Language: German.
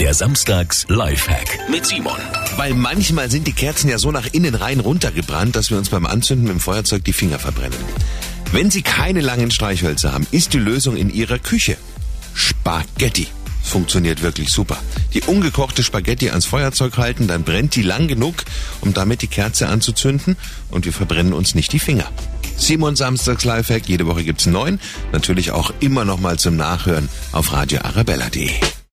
Der Samstags Lifehack mit Simon. Weil manchmal sind die Kerzen ja so nach innen rein runtergebrannt, dass wir uns beim Anzünden mit dem Feuerzeug die Finger verbrennen. Wenn Sie keine langen Streichhölzer haben, ist die Lösung in Ihrer Küche Spaghetti. Funktioniert wirklich super. Die ungekochte Spaghetti ans Feuerzeug halten, dann brennt die lang genug, um damit die Kerze anzuzünden und wir verbrennen uns nicht die Finger. Simon Samstags Lifehack, jede Woche gibt's neun, natürlich auch immer noch mal zum Nachhören auf radioarabella.de.